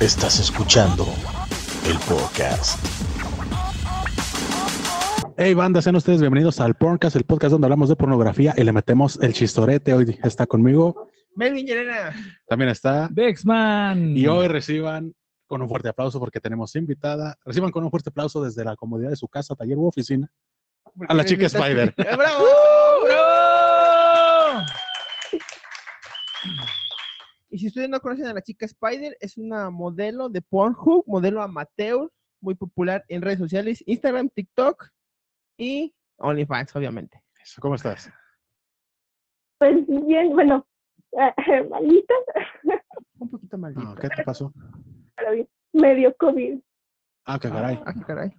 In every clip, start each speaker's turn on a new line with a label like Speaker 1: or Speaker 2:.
Speaker 1: Estás escuchando el podcast. Hey banda, sean ustedes bienvenidos al podcast, el podcast donde hablamos de pornografía y le metemos el chistorete. Hoy está conmigo.
Speaker 2: Melvin Llerena.
Speaker 1: También está.
Speaker 3: Dexman.
Speaker 1: Y hoy reciban con un fuerte aplauso porque tenemos invitada. Reciban con un fuerte aplauso desde la comodidad de su casa, taller u oficina a la chica Spider.
Speaker 2: ¡Bravo!
Speaker 3: ¡Bravo!
Speaker 2: Y si ustedes no conocen a la chica Spider, es una modelo de Pornhub, modelo amateur, muy popular en redes sociales, Instagram, TikTok y OnlyFans, obviamente.
Speaker 1: Eso, ¿Cómo estás?
Speaker 4: Pues bien, bueno, eh, malita,
Speaker 2: Un poquito maldito.
Speaker 1: No, ¿Qué te pasó?
Speaker 4: pero bien, medio COVID.
Speaker 1: Ah, qué caray.
Speaker 2: Ah, qué caray.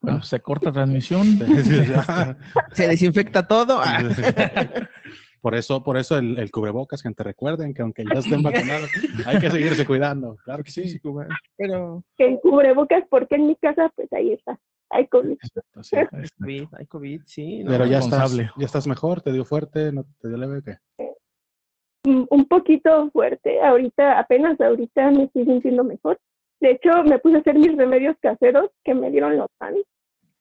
Speaker 3: Bueno, se corta transmisión.
Speaker 2: Se desinfecta todo.
Speaker 1: Por eso, por eso el, el cubrebocas, gente, recuerden que aunque ya estén vacunados, hay que seguirse cuidando. Claro que sí.
Speaker 2: Pero
Speaker 4: Que en cubrebocas, porque en mi casa, pues ahí está, hay COVID.
Speaker 1: Sí.
Speaker 2: hay COVID, hay COVID, sí. ¿no?
Speaker 1: Pero ya estás, ya estás mejor, te dio fuerte, no te dio leve, ¿qué?
Speaker 4: Mm, Un poquito fuerte, ahorita, apenas ahorita me estoy sintiendo mejor. De hecho, me puse a hacer mis remedios caseros que me dieron los fans.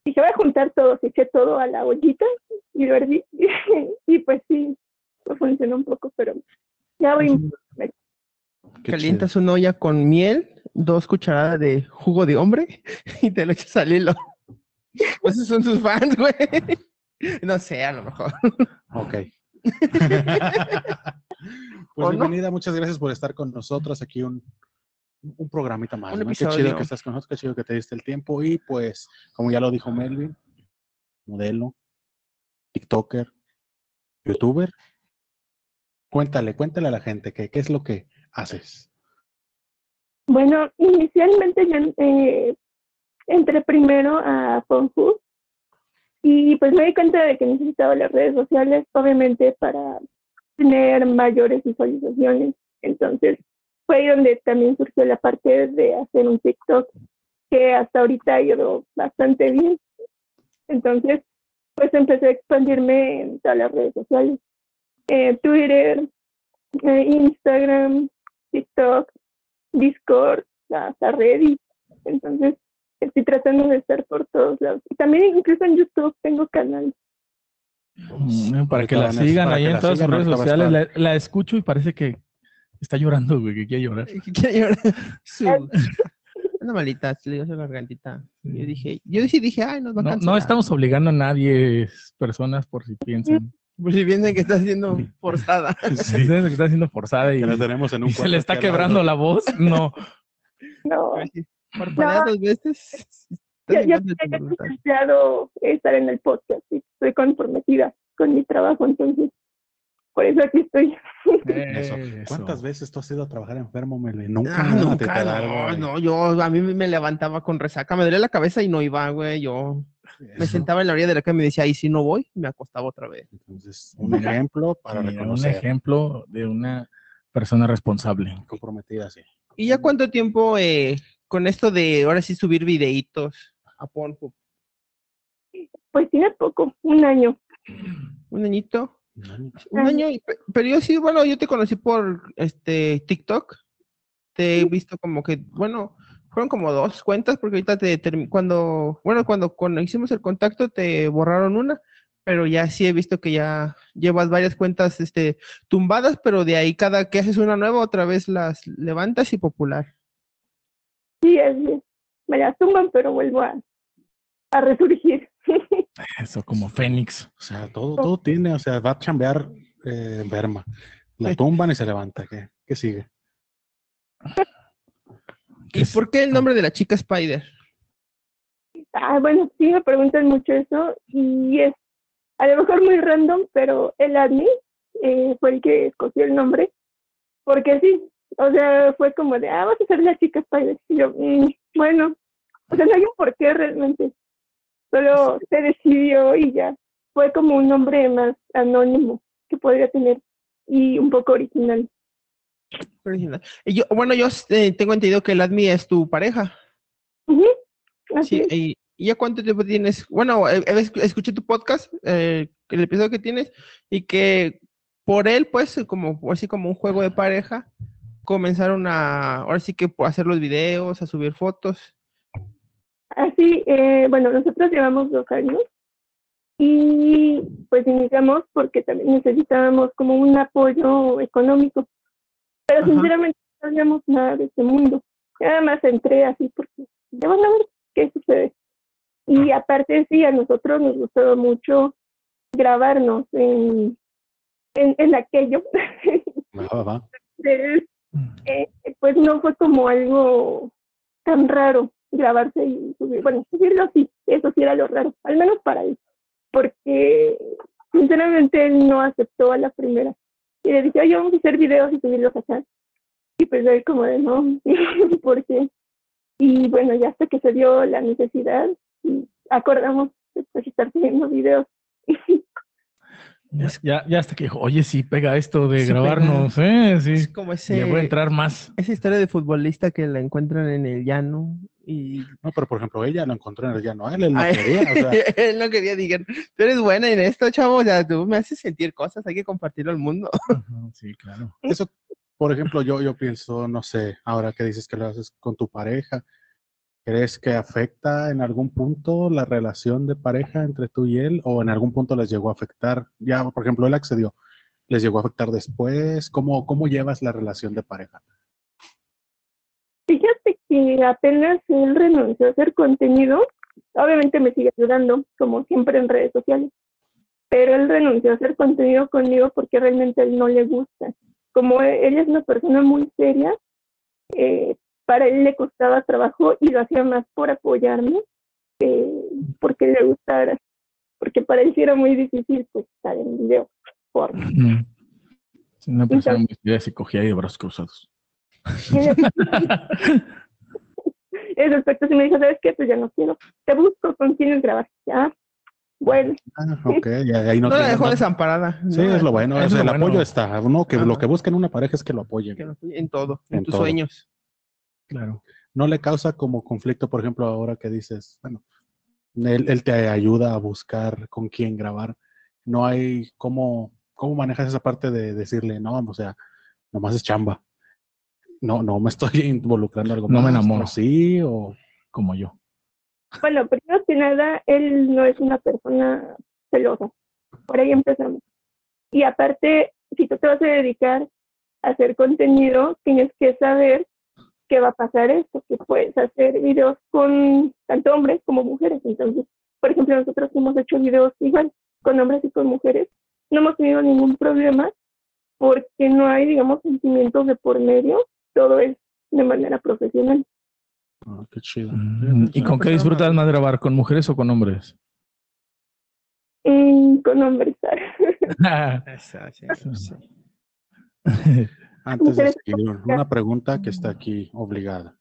Speaker 4: Dije, voy a juntar todo, eché todo a la ollita y lo herví. y pues sí, me funcionó un poco, pero ya voy
Speaker 1: Qué
Speaker 2: Calientas una olla con miel, dos cucharadas de jugo de hombre y te lo echas al hilo. Pues esos son sus fans, güey. No sé, a lo mejor.
Speaker 1: Ok. pues bienvenida, muchas gracias por estar con nosotros aquí un, un programita más.
Speaker 2: Un
Speaker 1: ¿no? Qué chido que estás con nosotros, qué chido que te diste el tiempo y pues, como ya lo dijo Melvin, modelo, TikToker, YouTuber. Cuéntale, cuéntale a la gente qué es lo que haces.
Speaker 4: Bueno, inicialmente yo eh, entré primero a Pornhub y pues me di cuenta de que necesitaba las redes sociales, obviamente para tener mayores visualizaciones. Entonces fue ahí donde también surgió la parte de hacer un TikTok que hasta ahorita ha ido bastante bien. Entonces, pues empecé a expandirme en todas las redes sociales. Eh, Twitter, eh, Instagram, TikTok, Discord, hasta Reddit. Entonces, estoy tratando de estar por todos lados. Y también incluso en YouTube tengo canal.
Speaker 3: Mm, Para que la sigan ahí en todas sus redes sociales. La, la escucho y parece que está llorando, güey, que quiere llorar.
Speaker 2: Quiere llorar. Su- Una malita, se le dio su gargantita. Yo dije, yo sí dije, ay, nos va a
Speaker 3: No,
Speaker 2: cancelar.
Speaker 3: no estamos obligando a nadie, personas, por si piensan.
Speaker 2: Por si piensan que está siendo forzada.
Speaker 3: Si piensan que está siendo forzada y,
Speaker 1: Que la tenemos en un
Speaker 3: y se le está
Speaker 1: lado.
Speaker 3: quebrando la voz, no.
Speaker 4: No,
Speaker 2: Parpadea dos veces.
Speaker 4: yo, yo
Speaker 2: voluntad.
Speaker 4: deseado estar en el podcast y estoy comprometida con mi trabajo, entonces por eso aquí estoy.
Speaker 1: Eso.
Speaker 3: Eso.
Speaker 1: ¿Cuántas veces tú has ido a trabajar enfermo? Nunca.
Speaker 2: Ah,
Speaker 1: te
Speaker 2: nunca,
Speaker 1: da
Speaker 2: no,
Speaker 1: algo, güey.
Speaker 2: no, yo a mí me levantaba con resaca, me dolía la cabeza y no iba, güey, yo me sentaba en la orilla de la cama y me decía, y si no voy, me acostaba otra vez.
Speaker 1: Entonces, un ejemplo para
Speaker 3: Mira, un
Speaker 1: reconocer.
Speaker 3: ejemplo de una persona responsable.
Speaker 1: Comprometida, sí.
Speaker 2: ¿Y ya cuánto tiempo eh, con esto de ahora sí subir videitos a Pornhub?
Speaker 4: Pues tiene poco, un año.
Speaker 2: ¿Un añito? Un año, y pe- pero yo sí, bueno, yo te conocí por este TikTok. Te he visto como que, bueno, fueron como dos cuentas, porque ahorita te cuando, bueno, cuando, cuando hicimos el contacto te borraron una, pero ya sí he visto que ya llevas varias cuentas este, tumbadas, pero de ahí cada que haces una nueva, otra vez las levantas y popular.
Speaker 4: Sí, así es. Me la tumban, pero vuelvo a, a resurgir.
Speaker 3: Eso, como Fénix.
Speaker 1: O sea, todo, todo tiene, o sea, va a chambear eh, enferma. La tumban y se levanta. ¿Qué, qué sigue?
Speaker 2: ¿Y
Speaker 3: Es-
Speaker 2: por qué el nombre de la chica Spider?
Speaker 4: Ah, bueno, sí me preguntan mucho eso y es a lo mejor muy random, pero el admin eh, fue el que escogió el nombre, porque sí, o sea, fue como de, ah, vas a ser la chica Spider. Y yo, "Mm, bueno, o sea, no hay un por qué realmente, solo se decidió y ya, fue como un nombre más anónimo que podría tener y un poco original.
Speaker 2: Original. Y yo, bueno, yo eh, tengo entendido que el Admi es tu pareja.
Speaker 4: Así
Speaker 2: Sí,
Speaker 4: es.
Speaker 2: y, ¿y ya cuánto tiempo tienes? Bueno, eh, esc- escuché tu podcast, eh, el episodio que tienes, y que por él, pues, como así como un juego de pareja, comenzaron a, ahora sí que a hacer los videos, a subir fotos.
Speaker 4: Así, eh, bueno, nosotros llevamos dos años y pues iniciamos porque también necesitábamos como un apoyo económico. Pero
Speaker 2: Ajá.
Speaker 4: sinceramente no sabíamos nada de este mundo. Nada más entré así porque ya van a ver qué sucede. Y aparte sí, a nosotros nos gustaba mucho grabarnos en, en, en aquello. Entonces, eh, pues no fue como algo tan raro grabarse y subir. Bueno, subirlo sí, eso sí era lo raro, al menos para él, porque sinceramente él no aceptó a la primera. Y le dije, oye, vamos a hacer videos y subirlos acá. Y pues él como de, no, ¿por qué? Y bueno, ya hasta que se dio la necesidad, y acordamos de pues, estar subiendo videos.
Speaker 3: Ya, ya, hasta que dijo, oye, sí, pega esto de
Speaker 2: Sí,
Speaker 3: grabarnos, ¿eh?
Speaker 2: Es
Speaker 3: Sí.
Speaker 2: como ese,
Speaker 3: Ya voy a entrar más.
Speaker 2: esa historia de futbolista que la encuentran en el llano y
Speaker 1: No, pero por ejemplo, ella lo encontró en el llano. Él, él no
Speaker 2: Ay,
Speaker 1: quería. O sea,
Speaker 2: él no quería, digan, tú eres buena en esto, chavo, o sea, tú me haces sentir cosas, hay que compartirlo al mundo.
Speaker 3: Sí, claro.
Speaker 1: eso, por ejemplo, yo, yo pienso, no sé, ahora que dices que lo haces con tu pareja, ¿crees que afecta en algún punto la relación de pareja entre tú y él? ¿O en algún punto les llegó a afectar? Ya, por ejemplo, él accedió. ¿Les llegó a afectar después? ¿Cómo, cómo llevas la relación de pareja?
Speaker 4: Fíjate que apenas él renunció a hacer contenido, obviamente me sigue ayudando, como siempre en redes sociales, pero él renunció a hacer contenido conmigo porque realmente a él no le gusta. Como él es una persona muy seria, eh, para él le costaba trabajo y lo hacía más por apoyarme que porque le gustara. Porque para él sí era muy difícil pues estar en video. Por...
Speaker 3: Sí, una persona muy seria se cogía ahí de brazos cruzados.
Speaker 4: Ese aspecto sí me dijo, ¿sabes qué? Pues ya no quiero. Te busco con quienes grabar. Ya. Bueno,
Speaker 1: Ah, ok, ya ahí no,
Speaker 2: No la dejó desamparada.
Speaker 1: Sí,
Speaker 2: no
Speaker 1: es lo bueno,
Speaker 3: es
Speaker 1: o sea,
Speaker 3: lo
Speaker 1: el
Speaker 3: bueno.
Speaker 1: apoyo está. Uno que lo que busca en una pareja es que lo apoyen.
Speaker 2: que lo apoye En todo, en,
Speaker 1: En
Speaker 2: tus
Speaker 1: todo.
Speaker 2: sueños.
Speaker 3: Claro.
Speaker 1: no le causa como conflicto, por ejemplo, ahora que dices, bueno, él, él te ayuda a buscar con quién grabar. No hay cómo, cómo manejas esa parte de decirle, no, o sea, nomás es chamba. No, no me estoy involucrando en algo
Speaker 3: No me enamoro.
Speaker 1: o sí, o
Speaker 3: Como yo.
Speaker 4: Bueno, primero que nada, él no es una persona celosa. Por ahí empezamos. Y aparte, si tú te vas a dedicar a hacer contenido, tienes que saber que va a pasar esto, que puedes hacer videos con tanto hombres como mujeres. Entonces, por ejemplo, nosotros hemos hecho videos igual con hombres y con mujeres. No hemos tenido ningún problema porque no hay, digamos, sentimientos de por medio. Todo es de manera profesional.
Speaker 1: ah, qué chido.
Speaker 3: Mm, ¿Y con qué disfrutas más grabar? ¿Con mujeres o con hombres?
Speaker 4: Mm, con hombres.
Speaker 1: Antes de seguir, una pregunta que está aquí obligada.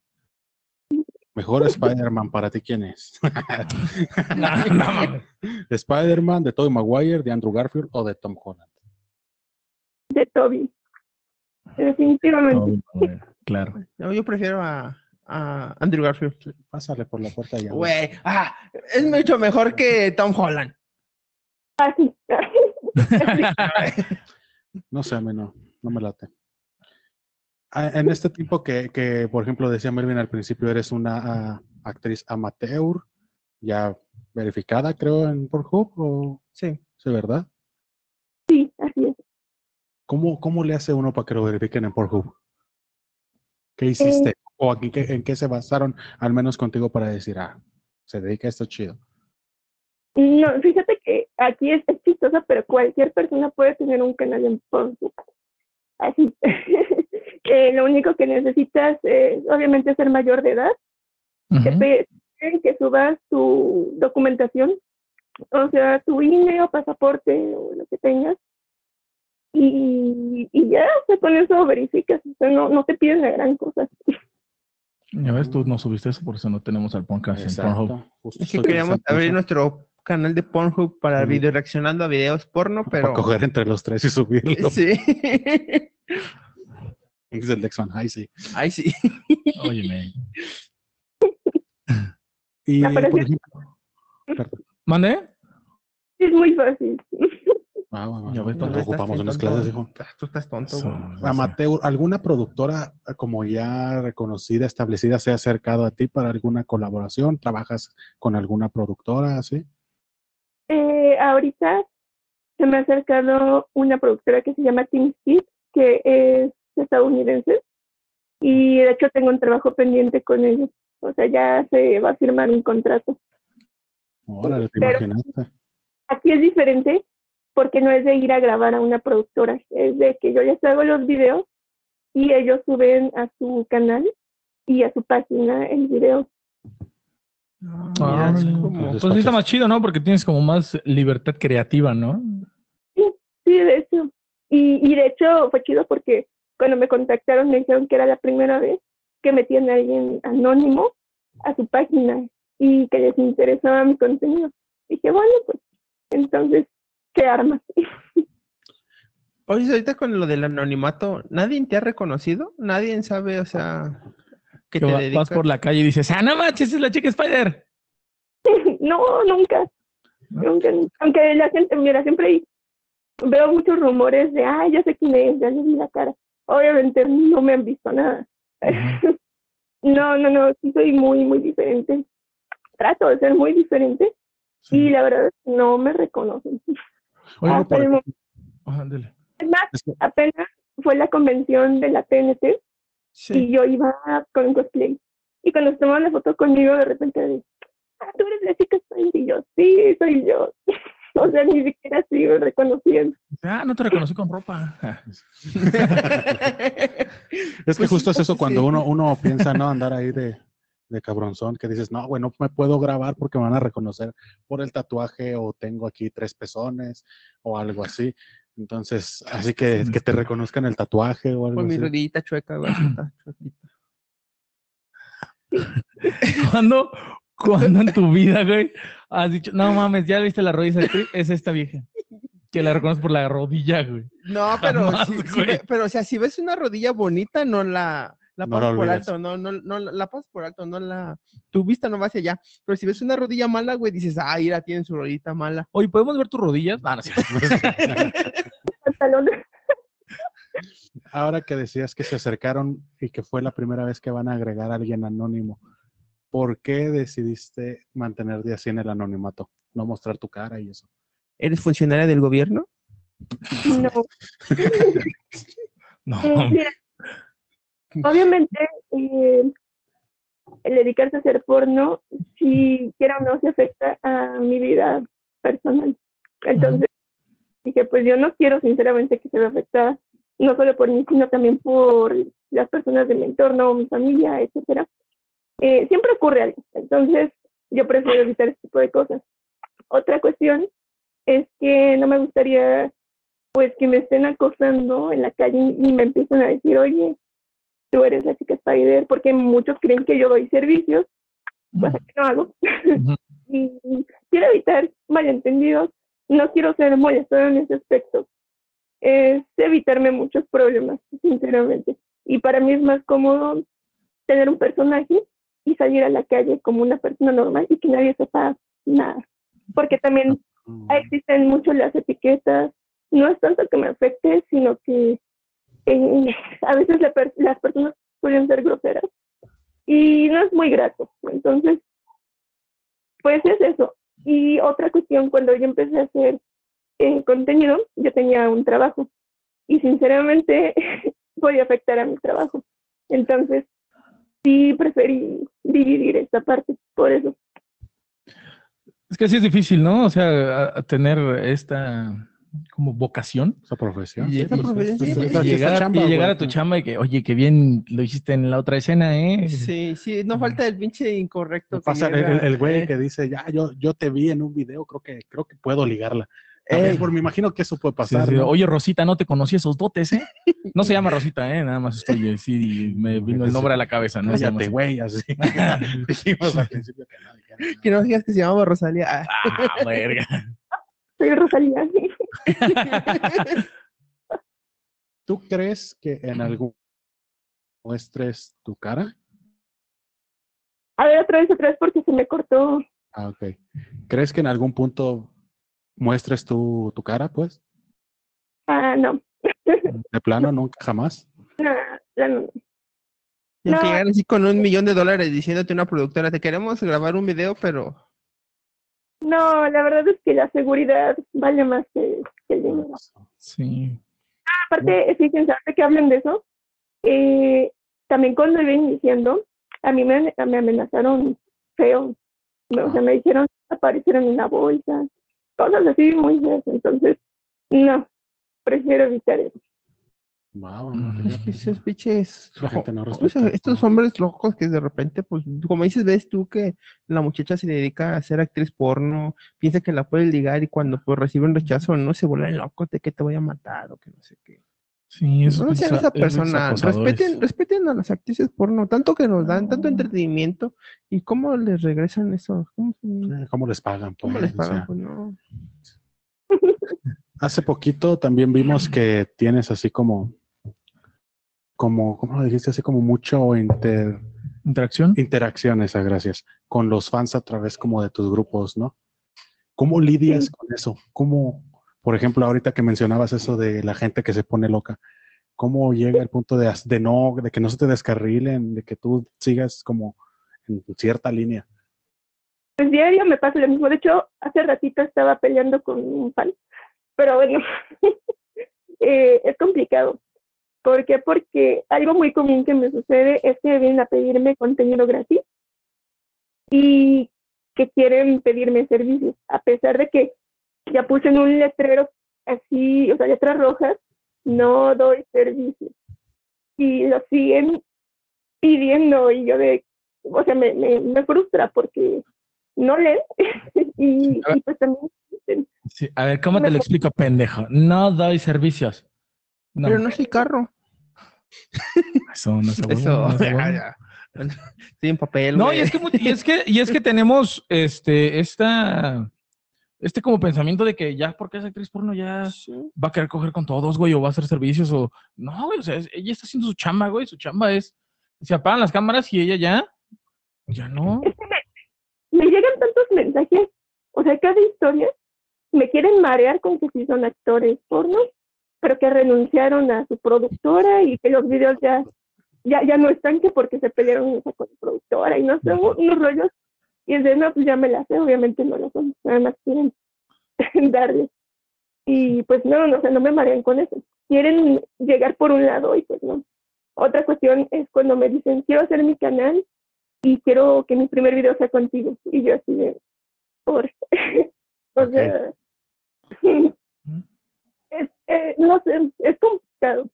Speaker 1: Mejor Spider-Man para ti, ¿quién es?
Speaker 3: No.
Speaker 1: ¿Spider-Man de Tobey Maguire, de Andrew Garfield o de Tom Holland?
Speaker 4: de Toby. Definitivamente.
Speaker 3: Claro.
Speaker 2: No, yo prefiero a, a Andrew Garfield.
Speaker 1: Pásale por la puerta ya.
Speaker 2: Güey, ah, es mucho mejor que Tom Holland.
Speaker 4: Ah, sí.
Speaker 1: No sé, a mí no, no me late. Ah, En este tipo que, que, por ejemplo, decía Melvin al principio, eres una ah, actriz amateur, ya verificada, creo, en Pornhub, o
Speaker 2: Sí.
Speaker 1: sí, ¿verdad?
Speaker 4: sí, así es.
Speaker 1: ¿Cómo, ¿Cómo le hace uno para que lo verifiquen en Pornhub? ¿Qué hiciste? ¿O aquí, qué- en qué se basaron, al menos contigo, para decir, ah, se dedica a esto chido?
Speaker 4: No, fíjate que aquí es, es chistosa, pero cualquier persona puede tener un canal en Pornhub. Así. Eh, lo único que necesitas es, obviamente, ser mayor de edad. Te
Speaker 3: Ujú.
Speaker 4: piden que subas tu documentación, o sea, tu INE o pasaporte o lo que tengas. Y, y ya, o sea, con eso verificas. O sea, no, no te piden la gran cosa.
Speaker 3: Ya ves, tú no subiste eso, por eso no tenemos al podcast en Pornhub.
Speaker 1: Exacto. justo
Speaker 2: Es que queríamos abrir
Speaker 1: eso,
Speaker 2: nuestro canal de Pornhub para
Speaker 1: Ujú.
Speaker 2: video reaccionando a videos porno,
Speaker 1: Para
Speaker 2: pero.
Speaker 1: coger entre los tres y subirlo.
Speaker 2: Sí.
Speaker 1: Es el Lexman, ay sí.
Speaker 2: Ay, sí.
Speaker 3: Óyeme.
Speaker 1: Y,
Speaker 4: pero
Speaker 1: por
Speaker 4: sí.
Speaker 1: ejemplo, perdón.
Speaker 3: ¿Mande?
Speaker 4: Es muy fácil.
Speaker 1: Ah, bueno,
Speaker 3: Ya ves, no
Speaker 1: ocupamos unas
Speaker 2: tonto.
Speaker 1: clases, hijo.
Speaker 2: Ah, Tú estás tonto.
Speaker 1: Amateur, ¿alguna productora eh, como ya reconocida, establecida, se ha acercado a ti para alguna colaboración? ¿Trabajas con alguna productora así?
Speaker 4: Eh, ahorita se me ha acercado una productora que se llama Team Skid, que es estadounidense, y de hecho tengo un trabajo pendiente con ellos. O sea, ya se va a firmar un contrato.
Speaker 1: Órale, te
Speaker 4: Pero-
Speaker 1: imaginaste.
Speaker 4: Aquí es diferente porque no es de ir a grabar a una productora, es de que yo ya hago los videos y ellos suben a su canal y a su página el video.
Speaker 2: Ah,
Speaker 3: Ah,
Speaker 2: es como-
Speaker 3: Pues sí está más chido, ¿no? Porque tienes como más libertad creativa, ¿no?
Speaker 4: Sí, de hecho. Y, y de hecho fue chido porque cuando me contactaron me dijeron que era la primera vez que metían a alguien anónimo a su página y que les interesaba mi contenido. Dije, bueno, pues entonces, ¿qué armas?
Speaker 2: Oye, ahorita con lo del anonimato, ¿nadie te ha reconocido? ¿Nadie sabe, o sea, que
Speaker 3: Que
Speaker 2: te
Speaker 3: va-
Speaker 2: dedicas?
Speaker 3: vas por la calle y dices, ah, no manches, es la chica Spider.
Speaker 4: no, nunca. Nunca, nunca. Aunque la gente, mira, siempre veo muchos rumores de, ay, ya sé quién es, ya le vi la cara. Obviamente no me han visto nada. no, no, no, sí soy muy, muy diferente. Trato de ser muy diferente y la verdad no me reconocen.
Speaker 3: Oye,
Speaker 4: Hasta el. Es más,
Speaker 1: Es que-
Speaker 4: apenas fue la convención de la TNT
Speaker 2: Sí.
Speaker 4: y yo iba con cosplay. Y cuando se tomaron la foto conmigo, de repente, ah, tú eres la chica Spider", y yo, sí, soy yo. o sea, ni siquiera así me reconocían.
Speaker 3: Ah, no te reconocí con ropa. Ah.
Speaker 1: Es que
Speaker 2: Pues
Speaker 1: justo es eso cuando
Speaker 2: sí.
Speaker 1: uno, uno piensa, ¿no? Andar ahí de, de cabronzón, que dices, no, güey, no me puedo grabar porque me van a reconocer por el tatuaje o tengo aquí tres pezones o algo así. Entonces, así que, que te reconozcan el tatuaje o algo
Speaker 2: Con mi rodillita chueca, güey.
Speaker 3: ¿Cuándo, cuándo en tu vida, güey, has dicho, no mames, ya viste la rodilla? Es esta vieja. Que la reconoces por la rodilla, güey.
Speaker 2: No, pero,
Speaker 3: Jamás,
Speaker 2: si, si
Speaker 3: güey.
Speaker 2: ve- pero o sea, si ves una rodilla bonita, no la, la
Speaker 1: No
Speaker 2: pasas por alto, no, no, no, la pasas por alto, no la, tu vista no va hacia allá. Pero si ves una rodilla mala, güey, dices, ah, mira, tienen su rodillita mala.
Speaker 3: Oye, ¿podemos ver tus rodillas? Ah, no, sí.
Speaker 4: Pantalón.
Speaker 1: Ahora que decías que se acercaron y que fue la primera vez que van a agregar a alguien anónimo, ¿por qué decidiste mantenerte así en el anonimato? No mostrar tu cara y eso.
Speaker 2: ¿Eres funcionaria del gobierno?
Speaker 4: No.
Speaker 3: No,
Speaker 4: Eh, mira, obviamente, eh, el dedicarse a hacer porno, si quiera o no, se afecta a mi vida personal. Entonces, dije, pues yo no quiero sinceramente que se vea afectada, no solo por mí, sino también por las personas de mi entorno, mi familia, etcétera. Eh, siempre ocurre algo. Entonces, yo prefiero evitar este tipo de cosas. Otra cuestión es que no me gustaría pues que me estén acosando en la calle y me empiezan a decir, oye, tú eres la chica Spider, porque muchos creen que yo doy servicios, cosa que no hago. Y quiero evitar malentendidos, no quiero ser molestada en ese aspecto. Es evitarme muchos problemas, sinceramente. Y para mí es más cómodo tener un personaje y salir a la calle como una persona normal y que nadie sepa nada. Porque también existen mucho las etiquetas. No es tanto que me afecte, sino que eh, a veces la per- las personas pueden ser groseras y no es muy grato. Entonces, pues es eso. Y otra cuestión, cuando yo empecé a hacer eh, contenido, yo tenía un trabajo y sinceramente podía afectar a mi trabajo. Entonces, sí preferí dividir esta parte, por eso.
Speaker 3: Es que sí es difícil, ¿no? O sea, a- a tener esta como vocación.
Speaker 1: Esa profesión.
Speaker 3: Y,
Speaker 2: profesión,
Speaker 3: llegar,
Speaker 1: chamba,
Speaker 3: y llegar
Speaker 1: güey,
Speaker 3: a tu chamba y que, oye, qué bien lo hiciste en la otra escena, ¿eh?
Speaker 2: Sí, sí, no falta el pinche incorrecto. que
Speaker 1: Pasa el,
Speaker 2: llega,
Speaker 1: el- el güey
Speaker 2: eh,
Speaker 1: que dice, ya, yo, yo te vi en un video, creo que, creo que puedo ligarla.
Speaker 2: Eh,
Speaker 1: ver, por, me imagino que eso puede pasar.
Speaker 3: sí,
Speaker 1: ¿no?
Speaker 3: Oye, Rosita, no te conocí esos dotes, ¿eh? No se llama Rosita, ¿eh? Nada más estoy, sí, me vino el nombre a la cabeza, ¿no? Se llama
Speaker 1: Cállate,
Speaker 3: así.
Speaker 1: güey, así. Dijimos al principio que no dijera.
Speaker 2: Que no digas que se llamaba Rosalía. Ah,
Speaker 3: Ah, verga.
Speaker 4: Soy Rosalía.
Speaker 1: ¿Tú crees que en algún muestres tu cara?
Speaker 4: A ver, otra vez, otra vez, porque se me cortó.
Speaker 1: Ah, ok. ¿Crees que en algún punto muestres tu, tu cara, pues?
Speaker 4: Ah, no.
Speaker 1: De plano, nunca, jamás.
Speaker 4: No, no, no.
Speaker 2: Y
Speaker 4: No.
Speaker 2: llegan así con un millón de dólares diciéndote una productora, te queremos grabar un video, pero
Speaker 4: No, la verdad es que la seguridad vale más que, que el dinero.
Speaker 3: Sí.
Speaker 4: Aparte, fíjense, ahorita que hablen de eso, eh, también cuando iba iniciando, a mí me, me amenazaron feo. Me- O sea, me dijeron aparecieron en la bolsa, cosas así muy feas. Entonces, no, prefiero evitar eso.
Speaker 1: Wow,
Speaker 3: Mm.
Speaker 2: esos pinches... Estos hombres locos que de repente, pues, como dices, ves tú que la muchacha se dedica a ser actriz porno, piensa que la puede ligar y cuando pues recibe un rechazo, no se vuelven locos de que te voy a matar o que no sé qué.
Speaker 3: Sí, eso
Speaker 2: no sean esa persona, respeten, respeten a las actrices porno, tanto que nos dan, tanto entretenimiento, y cómo les regresan eso, cómo,
Speaker 1: ¿Cómo les pagan?
Speaker 2: cómo
Speaker 1: pues?
Speaker 2: les
Speaker 1: O
Speaker 2: pagan,
Speaker 1: sea,
Speaker 2: pues no.
Speaker 1: Hace poquito también vimos que tienes así como, como, ¿cómo lo dijiste? Así como mucho inter,
Speaker 3: Interacción.
Speaker 1: interacciones, ah, gracias, con los fans a través como de tus grupos, ¿no? ¿Cómo lidias
Speaker 4: Sí.
Speaker 1: con eso? ¿Cómo, por ejemplo, ahorita que mencionabas eso de la gente que se pone loca, ¿cómo llega el punto de, no, de que no se te descarrilen, de que tú sigas como en cierta línea?
Speaker 4: Pues diario me pasa lo mismo. De hecho, hace ratito estaba peleando con un fan, pero bueno, eh, es complicado. ¿Por qué? Porque algo muy común que me sucede es que vienen a pedirme contenido gratis y que quieren pedirme servicios, a pesar de que ya puse en un letrero así, o sea, letras rojas, no doy servicios. Y lo siguen pidiendo y yo de, o sea, me, me, me frustra porque no leen y, y pues también
Speaker 3: Sí, A ver, ¿cómo te lo explico, pendejo? No doy servicios. No,
Speaker 2: Pero no soy carro.
Speaker 3: eso no se
Speaker 2: Eso,
Speaker 3: no se.
Speaker 2: Estoy en papel.
Speaker 3: No, y es que, y es que, y es que tenemos este, esta, este como pensamiento de que ya porque es actriz porno ya
Speaker 2: Sí.
Speaker 3: va a querer coger con todos, güey, o va a hacer servicios, o no, güey, o sea, es- ella está haciendo su chamba, güey, su chamba es, se apagan las cámaras y ella ya, ya no.
Speaker 4: es que me, me llegan tantos mensajes, o sea, cada historia me quieren marear con que sí son actores porno, pero que renunciaron a su productora y que los videos ya, ya, ya no están que porque se pelearon con su productora y no sé, unos rollos. Y es de, no, pues ya me la sé, obviamente no lo son, nada más quieren darle. Y pues no, no, o sea, no me marean con eso. Quieren llegar por un lado y pues no. Otra cuestión es cuando me dicen, quiero hacer mi canal y quiero que mi primer video sea contigo. Y yo así de, por... o sea, es, eh, no sé, es complicado.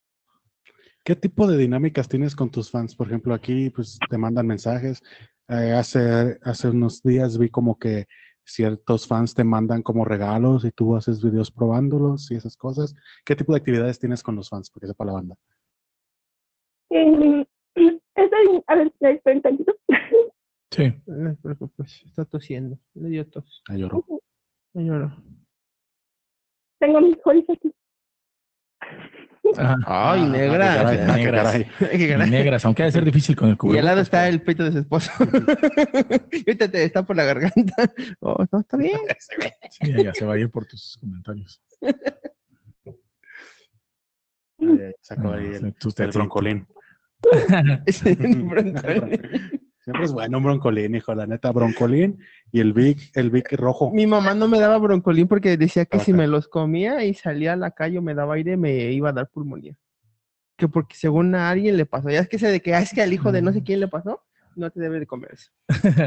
Speaker 1: ¿Qué tipo de dinámicas tienes con tus fans? Por ejemplo, aquí pues te mandan mensajes. Eh, hace, hace unos días vi como que ciertos fans te mandan como regalos y tú haces videos probándolos y esas cosas. ¿Qué tipo de actividades tienes con los fans? Porque sepa la banda.
Speaker 4: Eh, estoy- a ver, esperen tantito.
Speaker 3: Sí.
Speaker 2: Está tosiendo. Le dio tos.
Speaker 1: Ah, lloró.
Speaker 2: Ya lloró.
Speaker 4: Tengo mis jolis aquí.
Speaker 3: Ajá.
Speaker 2: Ay,
Speaker 1: Ah,
Speaker 2: negra.
Speaker 1: ah, qué caray, ah, qué
Speaker 3: negras.
Speaker 1: caray.
Speaker 2: Qué
Speaker 3: negras, aunque ha de ser difícil con el
Speaker 2: Y al lado está el peito de su esposo. y ahorita te está por la garganta. Oh, no, está bien.
Speaker 3: Sí, ya se va a ir por tus comentarios.
Speaker 1: Sacó ahí el, el broncolín.
Speaker 2: Ese.
Speaker 1: Siempre es bueno un broncolín, hijo, la neta, broncolín y el big, el big rojo.
Speaker 2: Mi mamá no me daba broncolín porque decía que si me los comía y salía a la calle o me daba aire me iba a dar pulmonía. Que porque según a alguien le pasó. Ya es que ese de que ah, es que al hijo de no sé quién le pasó, no te debe de comer eso.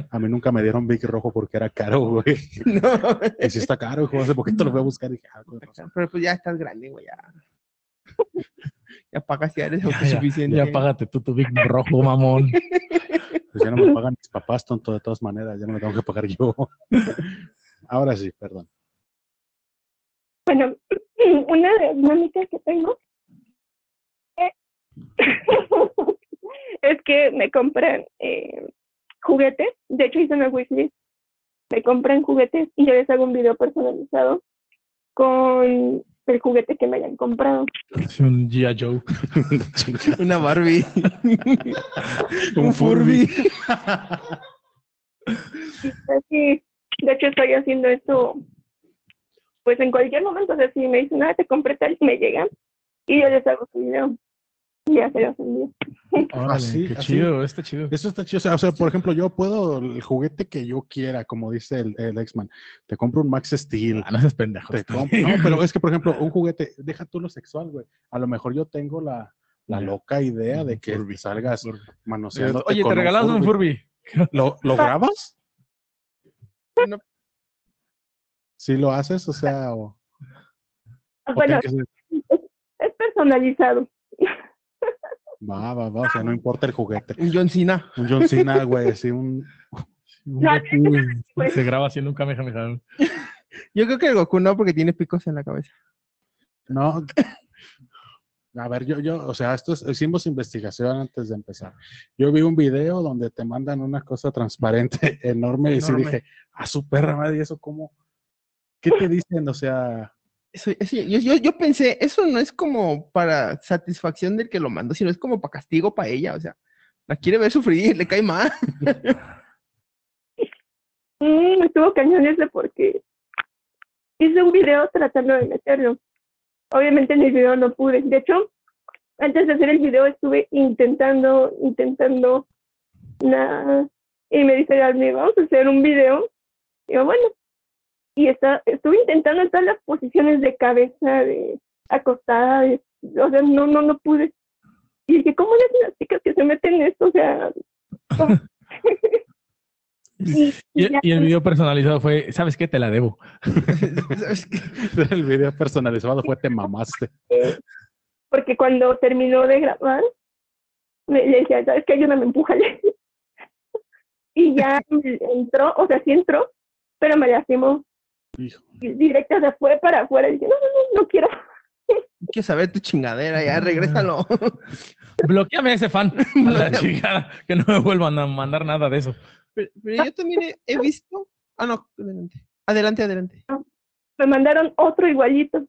Speaker 1: A mí nunca me dieron big rojo porque era caro, güey.
Speaker 2: No.
Speaker 1: Y si está caro, hijo, hace poquito lo voy a buscar y dije, ah.
Speaker 2: Pero pues ya estás grande, güey, ya. Ya pagas ya eres
Speaker 3: Ya, ya,
Speaker 2: autosuficiente.
Speaker 3: ya págate tú tu big rojo, mamón.
Speaker 1: Pues ya no me pagan mis papás, tonto, de todas maneras, ya no me tengo que pagar yo. Ahora sí, perdón.
Speaker 4: Bueno, una de las dinámicas que tengo eh, es que me compran eh, juguetes. De hecho, hice una wishlist. Me compran juguetes y yo les hago un video personalizado con el juguete que me hayan comprado.
Speaker 3: Es un G.I. Joe.
Speaker 2: Una Barbie.
Speaker 1: Un Furby.
Speaker 4: Así, de hecho, estoy haciendo esto pues en cualquier momento, o sea, si me dicen, ah, te compré tal, me llegan y yo les hago su video. Ya se los envío.
Speaker 1: Así,
Speaker 3: qué
Speaker 1: así.
Speaker 3: chido, está chido.
Speaker 1: Eso está chido. O sea, o sea, por ejemplo, yo puedo el juguete que yo quiera, como dice el, el X-Man. Te compro un Max Steel.
Speaker 3: Ah, no seas pendejo.
Speaker 1: te compro- no, pero es que, por ejemplo, un juguete, deja tú lo sexual, güey. A lo mejor yo tengo la, la loca idea de que
Speaker 3: Furby,
Speaker 1: salgas
Speaker 3: Furby.
Speaker 1: manoseando.
Speaker 3: Oye, te regalamos un Furby.
Speaker 1: ¿Lo, ¿Lo grabas?
Speaker 2: No.
Speaker 1: ¿Sí lo haces? O sea, o,
Speaker 4: Ah,
Speaker 1: o
Speaker 4: Bueno, es personalizado.
Speaker 1: Va, va, va, o sea, no importa el juguete.
Speaker 2: Un John Cena.
Speaker 1: Un John Cena, güey, así un...
Speaker 3: Goku, güey.
Speaker 4: pues.
Speaker 3: Se graba haciendo un Kamehameha.
Speaker 2: Yo creo que el Goku no, porque tiene picos en la cabeza.
Speaker 1: No. A ver, yo, yo, o sea, esto es- hicimos investigación antes de empezar. Yo vi un video donde te mandan una cosa transparente enorme y sí dije, a su perra madre, ¿y eso cómo? ¿Qué te dicen? O sea,
Speaker 2: Yo, yo, pensé, eso no es como para satisfacción del que lo mandó, sino es como para castigo para ella. O sea, la quiere ver sufrir, le cae mal.
Speaker 4: Mm, estuvo cañón ese porque hice un video tratando de meterlo. Obviamente en el video no pude. De hecho, antes de hacer el video estuve intentando, intentando nada. Y me dice, vamos a hacer un video. Y yo, bueno. Y está, estuve intentando en todas las posiciones de cabeza, de acostada, de, o sea, no, no, no pude. Y dije, ¿cómo le hacen las chicas que se meten en esto? O sea, y,
Speaker 3: Y,
Speaker 4: ya-
Speaker 3: y el video personalizado fue, ¿sabes qué? Te la debo.
Speaker 1: El video personalizado fue te mamaste.
Speaker 4: porque cuando terminó de grabar, me, le decía, ¿sabes qué? Ayúdame, empújale. y ya entró, o sea, sí entró, pero me lastimó.
Speaker 1: Hijo.
Speaker 4: Directa, o sea, fue para afuera. Y dije, no, no, no, no quiero.
Speaker 2: Quiero saber tu chingadera, ya, regrésalo.
Speaker 3: Bloqueame a ese fan. A la chingada. Que no me vuelvan a mandar nada de eso.
Speaker 2: Pero, pero yo también he, he visto. Ah, no, adelante. Adelante, adelante.
Speaker 4: Me mandaron otro igualito.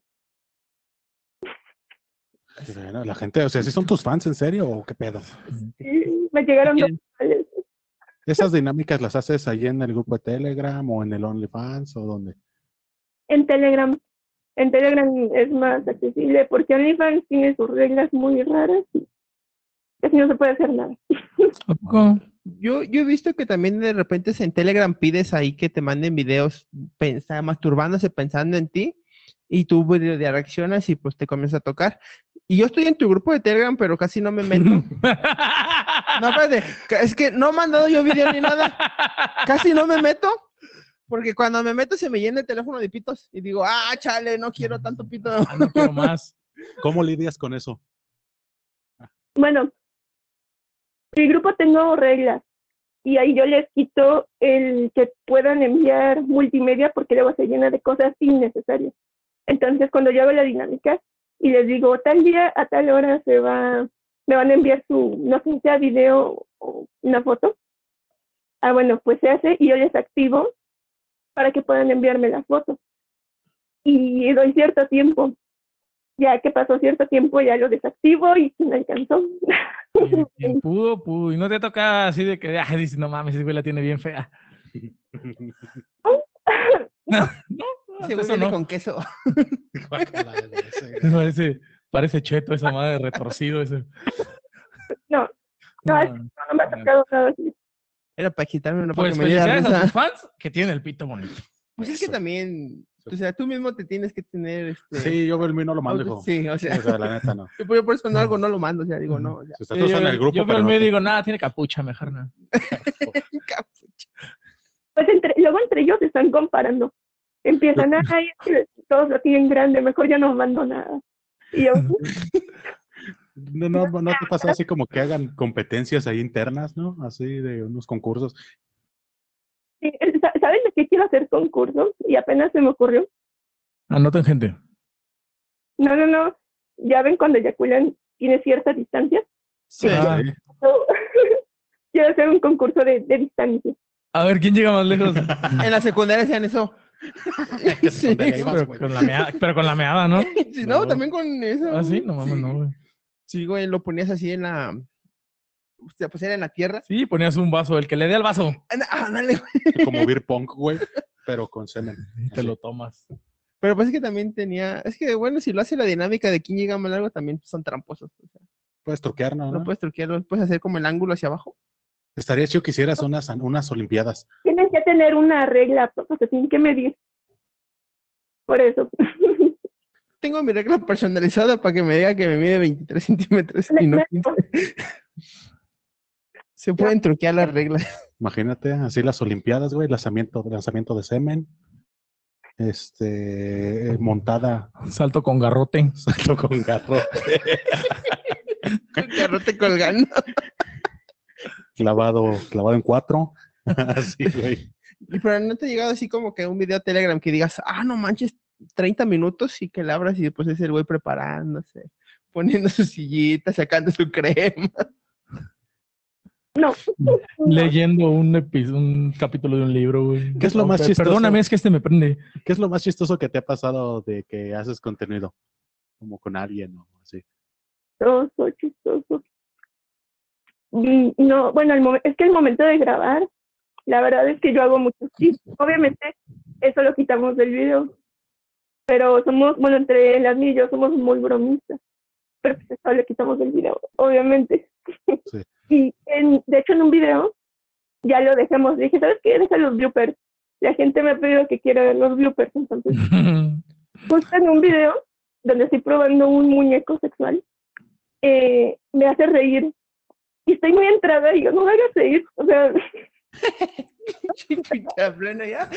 Speaker 1: Bueno, la gente, o sea, ¿sí son tus fans en serio o qué pedo?
Speaker 4: Y me llegaron dos.
Speaker 1: ¿Esas dinámicas las haces ahí en el grupo de Telegram o en el OnlyFans o dónde?
Speaker 4: En Telegram. En Telegram es más accesible porque OnlyFans tiene sus reglas muy raras y casi no se puede hacer nada.
Speaker 2: Yo, yo he visto que también de repente en Telegram pides ahí que te manden videos pensa- masturbándose pensando en ti y tú video de reaccionas y pues te comienza a tocar. Y yo estoy en tu grupo de Telegram, pero casi no me meto. No, espérate, es que no he mandado yo video ni nada. Casi no me meto. Porque cuando me meto se me llena el teléfono de pitos y digo, ah, chale, no quiero tanto pito.
Speaker 3: Ah, no quiero más.
Speaker 1: ¿Cómo lidias con eso?
Speaker 4: Bueno, en mi grupo tengo reglas y ahí yo les quito el que puedan enviar multimedia porque luego se llena de cosas innecesarias. Entonces, cuando yo hago la dinámica y les digo, tal día a tal hora se va, me van a enviar su, no sé sea video o una foto. Ah, bueno, pues se hace y yo les activo para que puedan enviarme las fotos. Y doy cierto tiempo. Ya que pasó cierto tiempo, ya lo desactivo y me alcanzó.
Speaker 3: Quien pudo, pudo. Y no te toca así de que, ah, dices, no mames, ese güey la tiene bien fea. No,
Speaker 2: Se
Speaker 3: eso no.
Speaker 2: con queso.
Speaker 3: Parece, parece cheto esa madre retorcido. Ese.
Speaker 4: No, no,
Speaker 3: No.
Speaker 4: no me ha tocado nada así.
Speaker 2: Era para quitarme una
Speaker 3: Pues felicidades a tus fans que tienen el pito bonito.
Speaker 2: Pues es que también, o sea, tú mismo te tienes que tener este.
Speaker 1: Sí, yo el mío no lo mando, hijo.
Speaker 2: Sí, o sea,
Speaker 1: O sea, la neta no.
Speaker 2: yo por yo por eso cuando algo no lo mando, o sea, digo, no, o sea,
Speaker 1: Si estás en el grupo,
Speaker 3: yo veo
Speaker 1: pero
Speaker 3: el
Speaker 1: no
Speaker 3: medio y
Speaker 1: te-
Speaker 3: digo, nada, tiene capucha, mejor no.
Speaker 4: Pues entre, luego entre ellos se están comparando. Empiezan, ay, es que todos lo tienen grande, mejor ya no mando nada. Y yo,
Speaker 1: No, no, no te pasa así como que hagan competencias ahí internas, ¿no? Así de unos concursos.
Speaker 4: sí, sa- ¿saben de qué quiero hacer concurso? Y apenas se me ocurrió.
Speaker 3: Anoten gente.
Speaker 4: No, no, no. Ya ven cuando eyaculan tiene cierta distancia.
Speaker 2: sí.
Speaker 3: Ah.
Speaker 4: Quiero hacer un concurso de, de distancia.
Speaker 3: A ver, ¿quién llega más lejos?
Speaker 2: En la secundaria hacían eso. sí,
Speaker 3: pero, con la meada, pero con la meada, ¿no?
Speaker 2: sí, no,
Speaker 1: No.
Speaker 2: también con eso.
Speaker 3: Ah, sí, no mames, no, güey.
Speaker 2: Sí, güey, lo ponías así en la. O sea, pues era en la tierra.
Speaker 3: Sí, ponías un vaso, el que le dé al vaso,
Speaker 2: Ah, dale, güey.
Speaker 1: Como beer punk, güey, pero con semen.
Speaker 3: y te lo tomas.
Speaker 2: Pero pues es que también tenía, es que bueno, si lo hace la dinámica de quién llega más largo, también son tramposos. o sea,
Speaker 1: Puedes truquear, ¿no?
Speaker 2: no puedes truquearlo, puedes hacer como el ángulo hacia abajo.
Speaker 1: Estaría chido que hicieras unas, unas olimpiadas.
Speaker 4: Tienen que tener una regla, porque tienen que medir. Por eso.
Speaker 2: Tengo mi regla personalizada para que me diga que me mide 23 centímetros y no 15. Se pueden truquear las reglas.
Speaker 1: Imagínate, así las olimpiadas, güey, lanzamiento, lanzamiento de semen. Este, montada,
Speaker 3: Salto con garrote.
Speaker 1: salto con garro,
Speaker 2: Con garrote colgando.
Speaker 1: clavado, clavado en cuatro. Así, güey.
Speaker 2: Y pero no te ha llegado así como que un video Telegram que digas, ah, no manches, 30 minutos y que la abras y después es el güey preparándose, poniendo su sillita, sacando su crema.
Speaker 4: No.
Speaker 3: Leyendo un, un capítulo de un libro, güey.
Speaker 1: ¿Qué es lo más chistoso?
Speaker 3: Perdóname, es que este me prende.
Speaker 1: ¿Qué es lo más chistoso que te ha pasado de que haces contenido? Como con alguien o así.
Speaker 4: chistoso, chistoso. Y no, bueno, el es que el momento de grabar, la verdad es que yo hago muchos chistes. Obviamente, eso lo quitamos del video. Pero somos, bueno, entre las y yo somos muy bromistas. Pero pues eso lo quitamos del video, obviamente.
Speaker 1: Sí.
Speaker 4: Y en, de hecho, en un video ya lo dejamos. Dije, ¿sabes qué? Deja los bloopers. La gente me ha pedido que quiera ver los bloopers, entonces justo en un video donde estoy probando un muñeco sexual, eh, me hace reír. Y estoy muy entrada y yo, no me hagas reír. O sea,
Speaker 2: A pleno ya.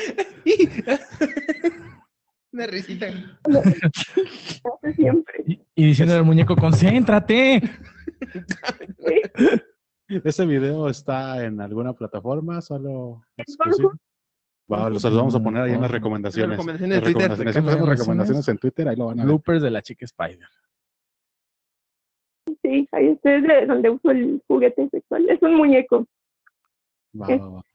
Speaker 2: Una risita.
Speaker 4: hace siempre.
Speaker 3: y, y diciendo al muñeco, concéntrate.
Speaker 1: ¿Ese video está en alguna plataforma? ¿Solo? Va, los vamos a poner ahí en las recomendaciones.
Speaker 2: recomendaciones de
Speaker 1: Las
Speaker 2: Twitter.
Speaker 1: recomendaciones. Siempre hacemos recomendaciones en Twitter, ahí lo van a ver.
Speaker 3: Bloopers de la chica Spider.
Speaker 4: Sí, ahí está, es de donde uso el juguete sexual. Es un muñeco.
Speaker 1: Va, va, va.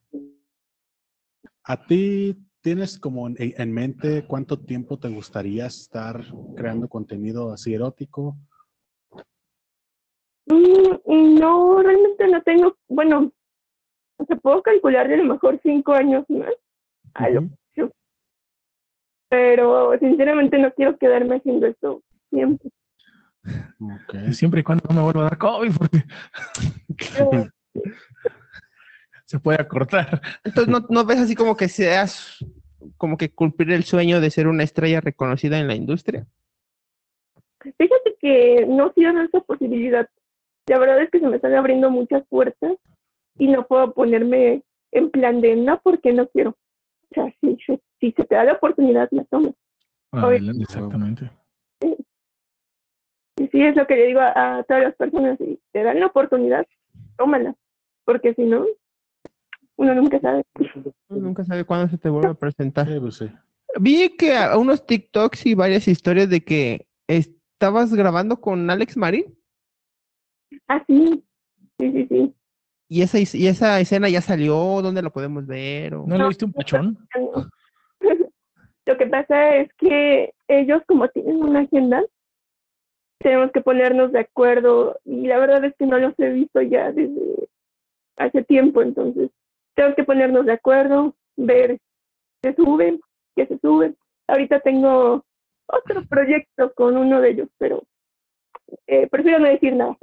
Speaker 1: ¿A ti tienes como en, en mente cuánto tiempo te gustaría estar creando contenido así erótico?
Speaker 4: Mm, no, realmente no tengo, bueno, se puedo calcular de a lo mejor cinco años más, a pero sinceramente no quiero quedarme haciendo esto siempre.
Speaker 1: Ok.
Speaker 3: Siempre y cuando no me vuelva a dar COVID, porque se puede acortar.
Speaker 2: Entonces, ¿no, no ves así como que seas, como que cumplir el sueño de ser una estrella reconocida en la industria?
Speaker 4: Fíjate que no cierro esa posibilidad. La verdad es que se me están abriendo muchas puertas y no puedo ponerme en plan de no porque no quiero. O sea, si, se- si se te da la oportunidad, la tomas. Oye.
Speaker 3: Exactamente.
Speaker 4: Y sí, es lo que le digo a, a todas las personas. Si te dan la oportunidad, tómala. Porque si no, uno nunca sabe.
Speaker 2: Uno Nunca sabe cuándo se te vuelve a presentar.
Speaker 1: Sí, pues sí.
Speaker 2: Vi que a unos TikToks y varias historias de que estabas grabando con Alex Marín
Speaker 4: Ah, sí. Sí, sí, sí.
Speaker 2: y esa, y esa escena ya salió, ¿dónde la podemos ver? O...
Speaker 3: ¿No le viste un pachón?
Speaker 4: Lo que pasa es que ellos, como tienen una agenda, tenemos que ponernos de acuerdo. Y la verdad es que no los he visto ya desde hace tiempo. Entonces, tenemos que ponernos de acuerdo, ver qué suben, qué se suben. Ahorita tengo otro proyecto con uno de ellos, pero eh, prefiero no decir nada.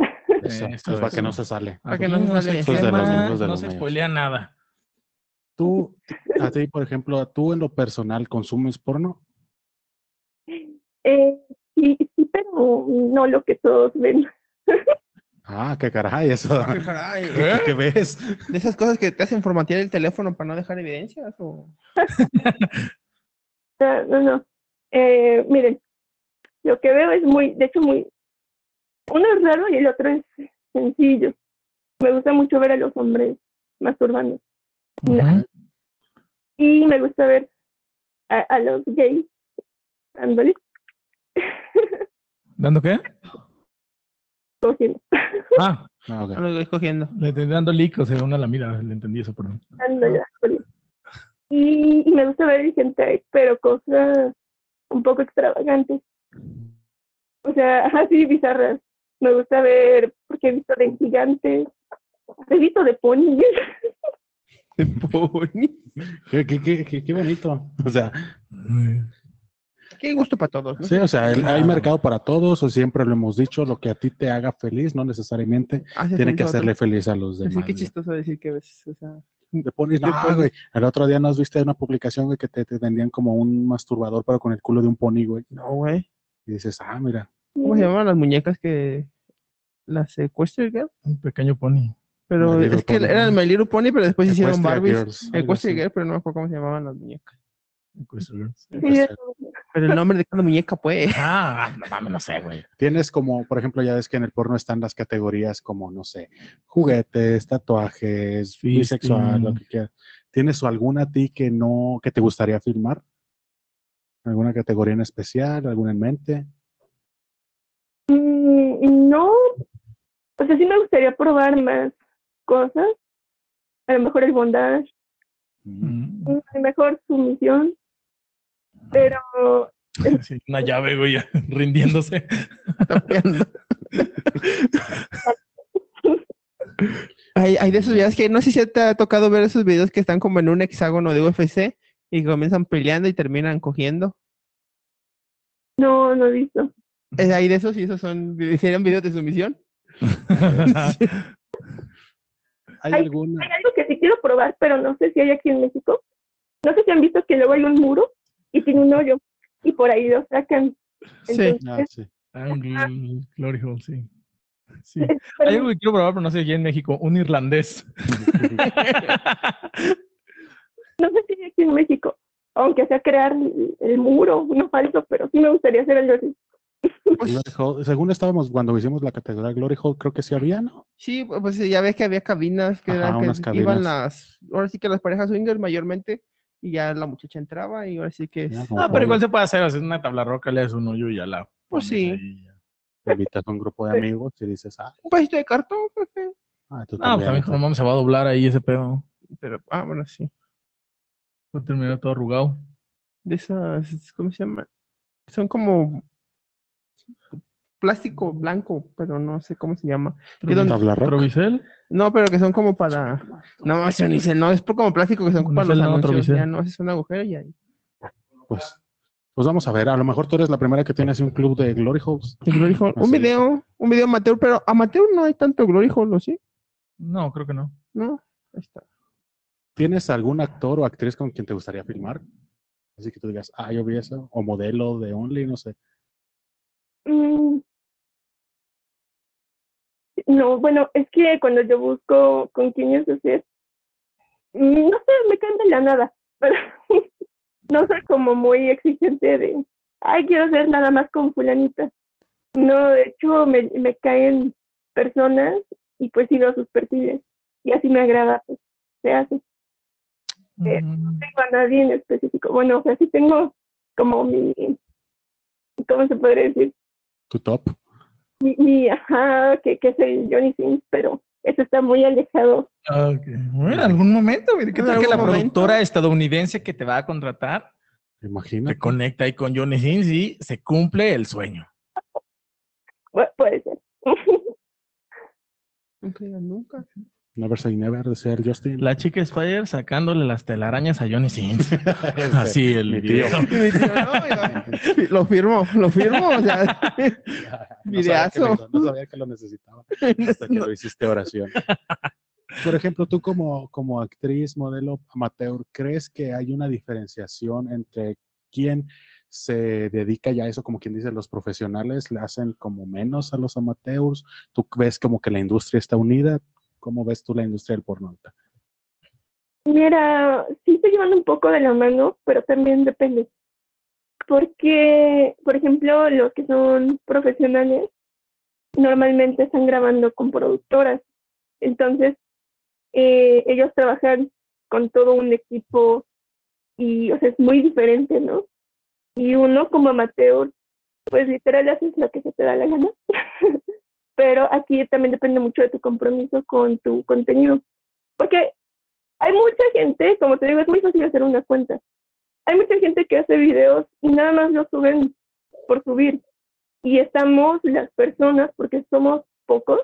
Speaker 1: Eso,
Speaker 3: Eso,
Speaker 1: pues para que no se sale.
Speaker 2: Para que no se sale.
Speaker 3: no se spoilea nada.
Speaker 1: Tú, a ti, por ejemplo, tú en lo personal consumes porno?
Speaker 4: Eh, sí, sí, pero no lo que todos ven.
Speaker 1: Ah, qué caray, eso.
Speaker 2: Qué caray,
Speaker 1: ¿Qué, qué- qué ves?
Speaker 2: ¿De esas cosas que te hacen formatear el teléfono para no dejar evidencias? O...
Speaker 4: No, no, no. Eh, miren, lo que veo es muy, de hecho, muy. Uno es raro y el otro es sencillo. Me gusta mucho ver a los hombres masturbando.
Speaker 3: Ujú.
Speaker 4: Y me gusta ver a, a los gays dándole.
Speaker 3: ¿Dando qué?
Speaker 4: Cogiendo,
Speaker 3: Ah,
Speaker 1: Ah, ok.
Speaker 2: No lo estoy escogiendo.
Speaker 3: le estoy dando lic, o sea, una la mira, le entendí eso, perdón.
Speaker 4: Y, y me gusta ver gente, pero cosas un poco extravagantes. O sea, así bizarras. Me gusta ver, porque he visto de gigantes, he visto de ponis.
Speaker 2: De pony.
Speaker 1: Qué, qué- qué- qué- qué bonito. O sea,
Speaker 2: Aquí hay gusto para todos, ¿no?
Speaker 1: Sí, o sea, el- hay mercado para todos, o siempre lo hemos dicho, lo que a ti te haga feliz, no necesariamente
Speaker 2: Hace
Speaker 1: tiene que hacerle feliz a los
Speaker 2: Así
Speaker 1: demás.
Speaker 2: que
Speaker 1: güey.
Speaker 2: chistoso decir que ves, o sea,
Speaker 1: Te pones, no,
Speaker 2: pones-
Speaker 1: güey. El otro día nos viste una publicación, güey, que te, te vendían como un masturbador, pero con el culo de un pony, güey.
Speaker 2: no, güey.
Speaker 1: Y dices, ah, mira.
Speaker 2: ¿Cómo se llamaban las muñecas que las Sequester Girl?
Speaker 3: Un pequeño pony.
Speaker 2: Pero
Speaker 1: My
Speaker 2: es que
Speaker 1: Pony.
Speaker 2: eran My Little Pony, pero después hicieron Barbies.
Speaker 1: Girls, así.
Speaker 2: Pero no me acuerdo cómo se llamaban las muñecas.
Speaker 1: Pues,
Speaker 4: eso.
Speaker 2: Pero el nombre de cada muñeca, pues.
Speaker 3: Ah, no mames, no sé, güey.
Speaker 1: Tienes como, por ejemplo, ya ves que en el porno están las categorías como, no sé, juguetes, tatuajes,
Speaker 3: Fisting.
Speaker 1: bisexual, lo que quieras. ¿Tienes alguna a ti que no, que te gustaría filmar? ¿Alguna categoría en especial? ¿Alguna en mente?
Speaker 4: Mm, no, o sea, sí me gustaría probar más cosas. A lo mejor el bondage,
Speaker 1: Mm.
Speaker 3: Mm.
Speaker 4: a lo mejor sumisión, pero
Speaker 3: Sí, una llave, güey, rindiéndose.
Speaker 2: Hay, hay de esos videos que no sé si te ha tocado ver esos videos que están como en un hexágono de UFC y comienzan peleando y terminan cogiendo.
Speaker 4: no, no he visto.
Speaker 2: Eh, Hay de esos y esos son, serían videos de sumisión.
Speaker 1: ¿Hay
Speaker 4: Ay,
Speaker 1: alguna?
Speaker 4: Hay algo que sí quiero probar, pero no sé si hay aquí en México. No sé si han visto que luego hay un muro y tiene un hoyo y por ahí lo sacan.
Speaker 2: Sí.
Speaker 4: Entonces,
Speaker 1: Ah, sí.
Speaker 3: Ah, un Glory Hole, sí. Sí. Hay algo que quiero probar, pero no sé aquí en México. Un irlandés.
Speaker 4: no sé si hay aquí en México, aunque sea crear el, el muro, uno falso, pero sí me gustaría hacer así.
Speaker 1: Glory Hole. Según estábamos cuando hicimos la categoría Glory Hole, creo que sí había, ¿no?
Speaker 2: Sí, pues ya ves que había cabinas que,
Speaker 1: Ajá,
Speaker 2: eran, que
Speaker 1: unas
Speaker 2: iban las, ahora sí que las parejas swingers mayormente, y ya la muchacha entraba y ahora sí que
Speaker 1: Ya,
Speaker 2: es-
Speaker 3: Ah, pero igual se puede hacer, hacer una tabla roca, le das un hoyo y ya la.
Speaker 2: Pues sí.
Speaker 3: ahí ya.
Speaker 1: invitas a un grupo de amigos y dices, ah,
Speaker 2: un pedacito de cartón, jefe.
Speaker 1: ah, tú
Speaker 3: pues también
Speaker 1: también.
Speaker 3: no mames, se va a doblar ahí ese pedo.
Speaker 2: Pero, ah, bueno, sí.
Speaker 3: Va a terminar todo arrugado.
Speaker 2: De esas, ¿cómo se llama? Son como plástico blanco, pero no sé cómo se llama. ¿Qué dónde-
Speaker 1: Tabla roca.
Speaker 3: ¿Trovicel?
Speaker 2: No, pero que son como para. No, sé, no, es como plástico que son
Speaker 3: Un
Speaker 2: para los
Speaker 3: no,
Speaker 2: anuncios.
Speaker 3: Trovicel.
Speaker 2: Ya no, es un agujero y ahí.
Speaker 1: Pues, pues vamos a ver. A lo mejor tú eres la primera que tiene así un club de Glory Holes.
Speaker 2: Glory Hole. Un video, un video amateur, pero amateur no hay tanto Glory Hole, ¿o sí?
Speaker 3: No, creo que no.
Speaker 2: No, ahí está.
Speaker 1: ¿Tienes algún actor o actriz con quien te gustaría filmar? Así que tú digas, ah, yo vi eso. O modelo de Only, no sé.
Speaker 4: Mm. No, bueno, es que cuando yo busco con quién hacer, mm, no sé, me caen de la nada, pero no soy como muy exigente de, ay, quiero hacer nada más con fulanita. No, de hecho, me, me caen personas y pues sigo sus perfiles y así me agrada, pues se hace. Eh,
Speaker 3: Mm,
Speaker 4: tengo a nadie en específico. Bueno, o sea, sí tengo como mi, ¿cómo se podría decir?
Speaker 1: Tu top.
Speaker 4: Mi ajá, que, que es el Johnny Sins, pero eso está muy alejado.
Speaker 3: ah. Bueno, en algún momento. ¿Qué tal que la
Speaker 2: momento.
Speaker 3: productora estadounidense que te va a contratar
Speaker 1: Imagínate.
Speaker 3: te conecta ahí con Johnny Sins y se cumple el sueño?
Speaker 4: Pu- puede ser.
Speaker 2: Nunca.
Speaker 1: Never say never de ser Justin.
Speaker 3: La chica Spider sacándole las telarañas a Johnny Sins. Así el
Speaker 1: mi tío.
Speaker 2: lo firmo, lo firmo, o sea,
Speaker 1: No sabía, que
Speaker 2: Videazo.
Speaker 1: lo, no sabía que lo necesitaba hasta que lo hiciste oración. Por ejemplo, tú como, como actriz, modelo amateur, ¿crees que hay una diferenciación entre quién se dedica ya a eso, como quien dice, los profesionales le hacen como menos a los amateurs? ¿Tú ves como que la industria está unida? ¿Cómo ves tú la industria del porno?
Speaker 4: Mira, sí estoy llevando un poco de la mano, pero también depende. Porque, por ejemplo, los que son profesionales normalmente están grabando con productoras. Entonces, eh, ellos trabajan con todo un equipo y, es muy diferente, ¿no? Y uno como amateur, pues literal haces lo que se te da la gana. Pero aquí también depende mucho de tu compromiso con tu contenido. Porque hay mucha gente, como te digo, es muy fácil hacer una cuenta. Hay mucha gente que hace videos y nada más lo suben por subir. Y estamos las personas, porque somos pocos,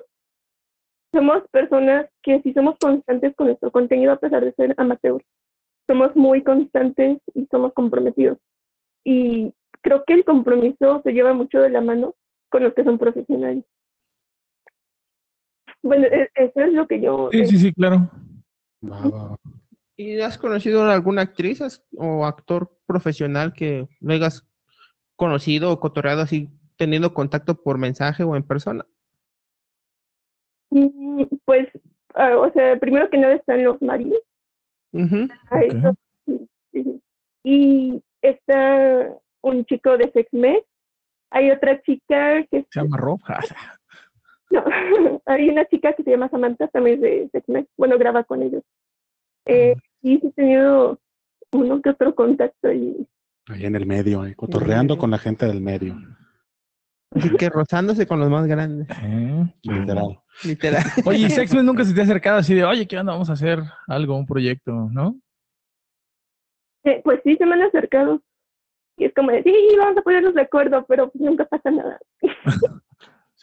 Speaker 4: somos personas que si somos constantes con nuestro contenido a pesar de ser amateurs, somos muy constantes y somos comprometidos. Y creo que el compromiso se lleva mucho de la mano con los que son profesionales. Bueno, e- eso es lo que yo...
Speaker 3: Sí, sí, sí, claro.
Speaker 2: ¿Y has conocido a alguna actriz o actor profesional que lo hayas conocido o cotorreado así, teniendo contacto por mensaje o en persona?
Speaker 4: Mm, Pues, ah, o sea, primero que nada están los sí, sí, sí. Y está un chico de Sexmex. Hay otra chica que
Speaker 3: Se llama Rob.
Speaker 4: no, hay una chica que se llama Samantha, también es de Sexmex. Bueno, graba con ellos. Eh, y sí he tenido uno que otro contacto y
Speaker 1: Ahí en el medio, eh, cotorreando
Speaker 2: Sí.
Speaker 1: con la gente del medio,
Speaker 2: Así que rozándose con los más grandes,
Speaker 3: Eh.
Speaker 1: literal.
Speaker 2: literal.
Speaker 3: Oye, ¿y Sexmen nunca se te ha acercado así de, oye, ¿qué onda? Vamos a hacer algo, un proyecto, ¿no?
Speaker 4: eh, pues sí se me han acercado. Y es como de, sí, vamos a ponernos de acuerdo, pero nunca pasa nada.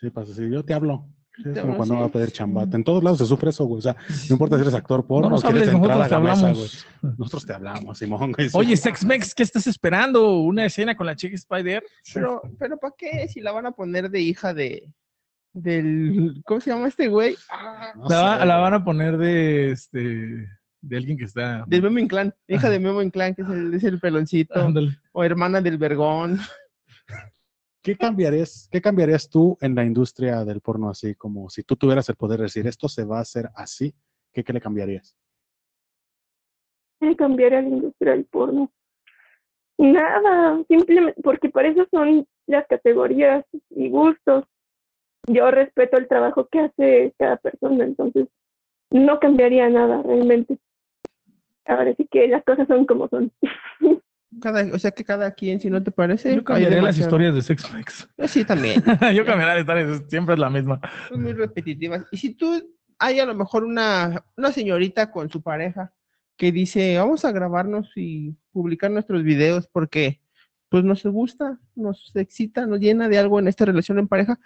Speaker 1: Sí, pasa así. Yo te hablo. Sí, Es como cuando
Speaker 2: sí.
Speaker 1: va a pedir chambate. En todos lados se sufre eso, güey. O sea, no importa si eres actor porno
Speaker 3: No
Speaker 1: o quieres
Speaker 3: hables,
Speaker 1: entrar a
Speaker 3: nosotros te
Speaker 1: la mesa,
Speaker 3: hablamos.
Speaker 1: güey. Nosotros te hablamos, Simón, güey.
Speaker 3: Oye, Sexmex, ¿qué estás esperando? ¿Una escena con la chica Spider?
Speaker 2: Pero, pero ¿para qué? Si la van a poner de hija de del ¿cómo se llama este güey? Ah,
Speaker 1: No
Speaker 3: La,
Speaker 1: sé,
Speaker 3: van a poner de este de alguien que está.
Speaker 2: del Memo Inclán, hija de Memo Inclán, que es el, es el peloncito, o hermana del Vergón.
Speaker 1: ¿Qué cambiarías, ¿Qué cambiarías tú en la industria del porno así? Como si tú tuvieras el poder de decir, esto se va a hacer así, ¿qué, qué le cambiarías?
Speaker 4: de cambiar a la industria del porno. Nada, simplemente porque para eso son las categorías y gustos. Yo respeto el trabajo que hace cada persona, entonces no cambiaría nada realmente. Ahora sí que las cosas son como son.
Speaker 2: Cada, o sea que cada quien, si no te parece,
Speaker 3: Yo cambiaría las historias de Sexmex.
Speaker 2: Yo sí también.
Speaker 3: Yo cambiaría las historias, siempre es la misma.
Speaker 2: son muy repetitivas. Y si tú hay a lo mejor una, una señorita con su pareja que dice, vamos a grabarnos y publicar nuestros videos porque pues nos gusta, nos excita, nos llena de algo en esta relación en pareja,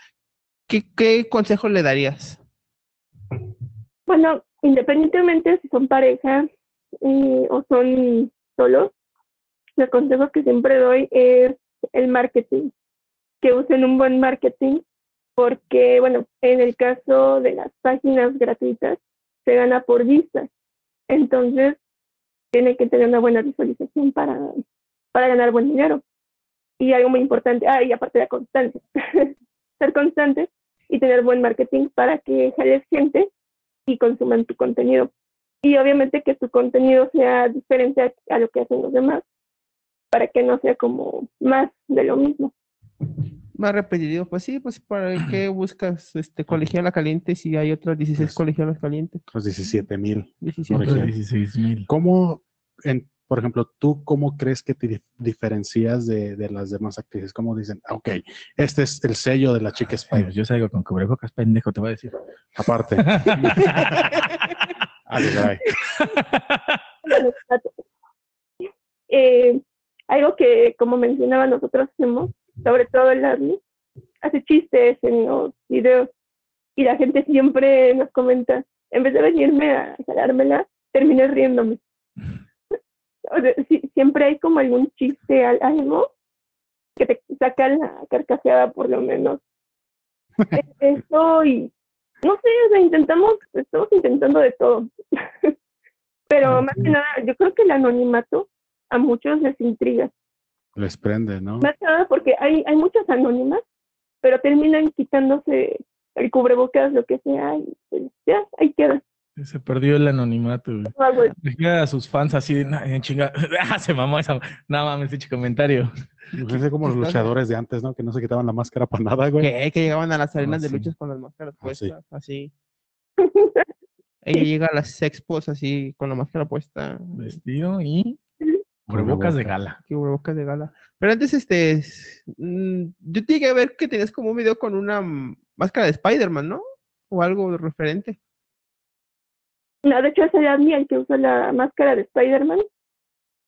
Speaker 2: ¿qué, qué consejo le darías?
Speaker 4: Bueno, independientemente si son pareja eh, o son solos, el consejo que siempre doy es el marketing, que usen un buen marketing, porque, bueno, en el caso de las páginas gratuitas, se gana por vistas. Entonces, tiene que tener una buena visualización para, para ganar buen dinero. Y algo muy importante, ah, y aparte la constancia, ser constante y tener buen marketing para que jales gente y consuman tu contenido. Y obviamente que tu contenido sea diferente a, a lo que hacen los demás, para que no sea como más de lo mismo.
Speaker 2: Más repetitivo, pues sí, pues para qué buscas este colegiala caliente si hay otras 16
Speaker 1: Pues-
Speaker 2: colegialas calientes.
Speaker 1: Los 17 mil.
Speaker 2: 17.
Speaker 1: Por ejemplo.
Speaker 3: 16 mil.
Speaker 1: ¿Cómo, en, por ejemplo, tú cómo crees que te dif- diferencias de, de las demás actrices? ¿Cómo dicen, "Ah, ok, este es el sello de la chica Spider?
Speaker 3: Yo salgo con cubrebocas, pendejo, te voy a decir.
Speaker 1: Aparte. Ay, ay.
Speaker 4: Eh, algo que, como mencionaba, nosotros hacemos, sobre todo el Army, hace chistes en los videos y la gente siempre nos comenta, en vez de venirme a jalármela, terminé riéndome. O sea, sí, siempre hay como algún chiste, al- algo que te saca la carcajeada por lo menos. Es Eso y no sé, o sea, intentamos, estamos intentando de todo. Pero más que nada, yo creo que el anonimato a muchos les intriga.
Speaker 1: Les prende, ¿no?
Speaker 4: Más que nada porque hay, hay muchas anónimas, pero terminan quitándose el cubrebocas, lo que sea, y pues ya, ahí queda.
Speaker 3: Se perdió el anonimato, güey. A sus fans así, de, "Nah, en chinga. Ah, se mamó esa. No mames, ese comentario.
Speaker 1: Es como los luchadores de antes, ¿no? Que no se quitaban la máscara para nada, güey.
Speaker 2: Que, que llegaban a las arenas de
Speaker 3: sí.
Speaker 2: luchas con las máscaras
Speaker 1: Ah, sí.
Speaker 2: puestas, así. Ella llega a las expos así con la máscara puesta.
Speaker 3: Vestido y cubrebocas de gala.
Speaker 2: Qué bocas de gala. Pero antes, este, es- mm, yo llegué a ver que tenías como un video con una máscara de Spider-Man, ¿no? O algo referente.
Speaker 4: No, de hecho, es el Admi el que usa la máscara de Spider-Man.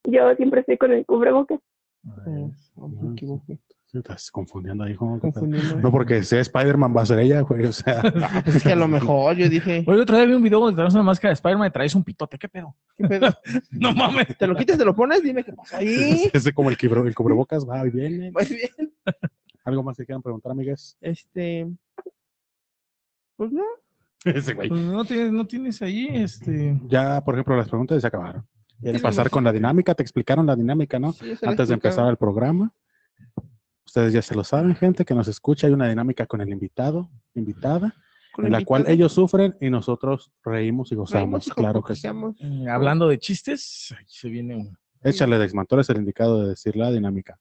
Speaker 4: Yo siempre estoy con el cubrebocas.
Speaker 2: Oh, no me equivoqué.
Speaker 1: Estás confundiendo ahí.
Speaker 2: Confundiendo.
Speaker 1: No porque sea Spider-Man va a ser ella, güey. O sea,
Speaker 2: es que a lo mejor yo dije,
Speaker 3: Oye, otra vez vi un video donde traes una máscara de Spider-Man y traes un pitote. ¿Qué pedo?
Speaker 2: ¿qué pedo?
Speaker 3: No mames.
Speaker 2: ¿Te lo quitas, te lo pones? Dime qué pasa ahí.
Speaker 1: ese como el, el cubrebocas va y viene.
Speaker 2: Muy bien.
Speaker 1: ¿Algo más que quieran preguntar, amigues?
Speaker 2: Este. Pues no.
Speaker 1: Ese güey.
Speaker 3: Pues no tienes, no tienes ahí, este.
Speaker 1: Ya, por ejemplo, las preguntas se acabaron. ¿Quieres pasar con la dinámica? Te explicaron la dinámica, ¿no?
Speaker 2: sí,
Speaker 1: Antes de empezar el programa. Ustedes ya se lo saben, gente, que nos escucha. Hay una dinámica con el invitado, invitada,
Speaker 2: Con
Speaker 1: en la cual ellos sufren y nosotros reímos y
Speaker 2: Reímos
Speaker 1: gozamos.
Speaker 2: y
Speaker 1: Claro que sí.
Speaker 3: eh, hablando de chistes, aquí se viene un.
Speaker 1: Échale, Dexman, tú eres el indicado de decir la dinámica.